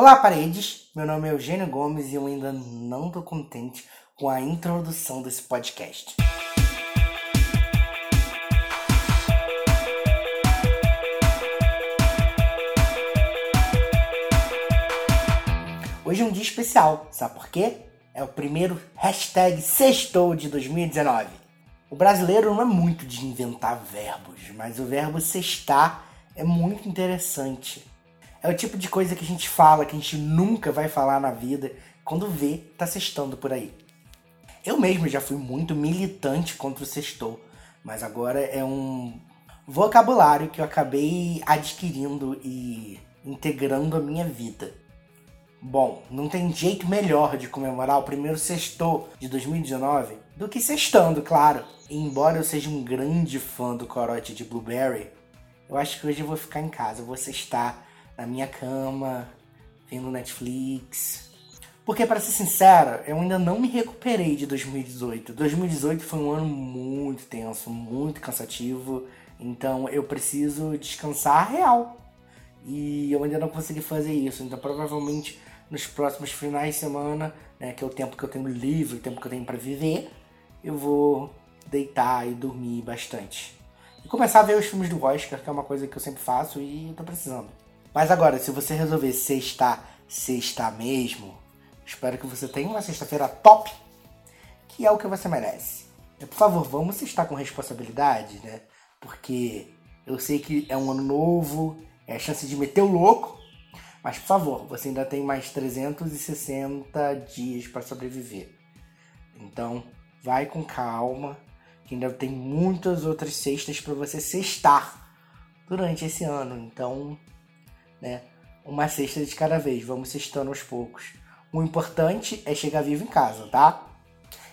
Olá, paredes! Meu nome é Eugênio Gomes e eu ainda não tô contente com a introdução desse podcast. Hoje é um dia especial, sabe por quê? É o primeiro hashtag sextou de 2019. O brasileiro não é muito de inventar verbos, mas o verbo sextar é muito interessante. É o tipo de coisa que a gente fala, que a gente nunca vai falar na vida, quando vê, tá sextando por aí. Eu mesmo já fui muito militante contra o sextou, mas agora é um vocabulário que eu acabei adquirindo e integrando a minha vida. Bom, não tem jeito melhor de comemorar o primeiro sextou de 2019 do que sextando, claro. E embora eu seja um grande fã do corote de Blueberry, eu acho que hoje eu vou ficar em casa, vou sextar na minha cama, vendo Netflix. Porque, para ser sincera, eu ainda não me recuperei de 2018. 2018 foi um ano muito tenso, muito cansativo. Então eu preciso descansar real. E eu ainda não consegui fazer isso. Então provavelmente nos próximos finais de semana, né, que é o tempo que eu tenho livre, o tempo que eu tenho para viver, eu vou deitar e dormir bastante. E começar a ver os filmes do Oscar, que é uma coisa que eu sempre faço e tô precisando. Mas agora, se você resolver sextar, sextar mesmo, espero que você tenha uma sexta-feira top, que é o que você merece. E, por favor, vamos sextar com responsabilidade, né? Porque eu sei que é um ano novo, é a chance de meter o louco, mas por favor, você ainda tem mais 360 dias para sobreviver. Então, vai com calma, que ainda tem muitas outras sextas para você sextar durante esse ano. Então, né? Uma cesta de cada vez, vamos cestando aos poucos. O importante é chegar vivo em casa, tá?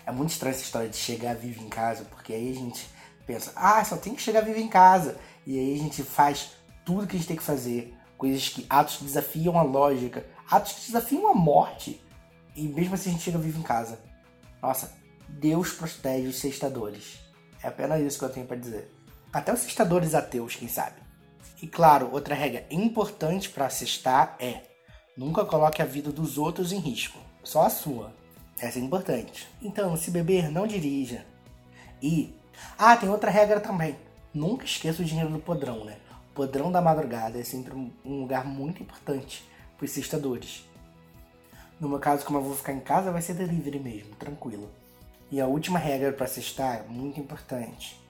É muito estranha essa história de chegar vivo em casa, porque aí a gente pensa, ah, só tem que chegar vivo em casa. E aí a gente faz tudo que a gente tem que fazer. Coisas que. atos que desafiam a lógica, atos que desafiam a morte. E mesmo assim a gente chega vivo em casa. Nossa, Deus protege os sextadores. É apenas isso que eu tenho para dizer. Até os sextadores ateus, quem sabe. E claro, outra regra importante para cestar é nunca coloque a vida dos outros em risco, só a sua. Essa é importante. Então, se beber, não dirija. E ah, tem outra regra também. Nunca esqueça o dinheiro do podrão, né? O podrão da madrugada é sempre um lugar muito importante para os cestadores. No meu caso, como eu vou ficar em casa, vai ser delivery mesmo, tranquilo. E a última regra para cestar, muito importante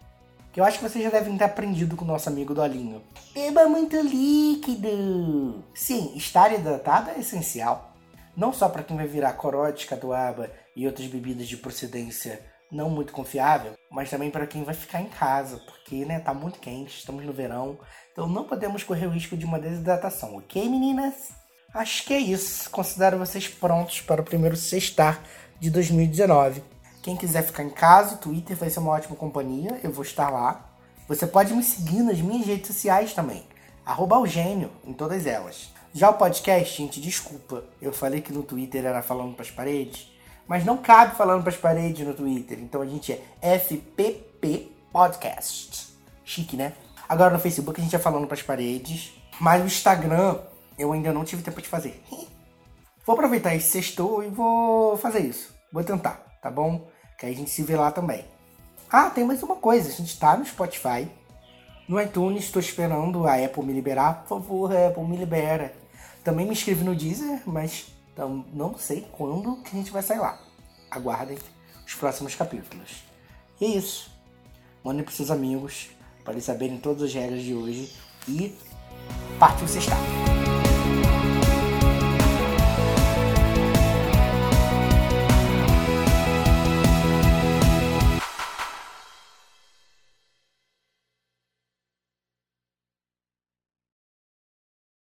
que eu acho que vocês já devem ter aprendido com o nosso amigo Dolinho. Beba muito líquido! Sim, estar hidratado é essencial. Não só para quem vai virar corote, catuaba e outras bebidas de procedência não muito confiável, mas também para quem vai ficar em casa, porque né, tá muito quente, estamos no verão, então não podemos correr o risco de uma desidratação, ok meninas? Acho que é isso. Considero vocês prontos para o primeiro sextar de 2019. Quem quiser ficar em casa, o Twitter vai ser uma ótima companhia, eu vou estar lá. Você pode me seguir nas minhas redes sociais também, arroba em todas elas. Já o podcast, gente, desculpa, eu falei que no Twitter era falando para as paredes, mas não cabe falando para as paredes no Twitter, então a gente é FPP Podcast. Chique, né? Agora no Facebook a gente é falando para as paredes, mas no Instagram eu ainda não tive tempo de fazer. Vou aproveitar esse sextou e vou fazer isso. Vou tentar, tá bom? Que aí a gente se vê lá também. Ah, tem mais uma coisa. A gente está no Spotify. No iTunes, estou esperando a Apple me liberar. Por favor, Apple, me libera. Também me inscrevi no Deezer, mas então, não sei quando que a gente vai sair lá. Aguardem os próximos capítulos. E é isso. Mandem para seus amigos para eles saberem todas as regras de hoje e partiu sexta.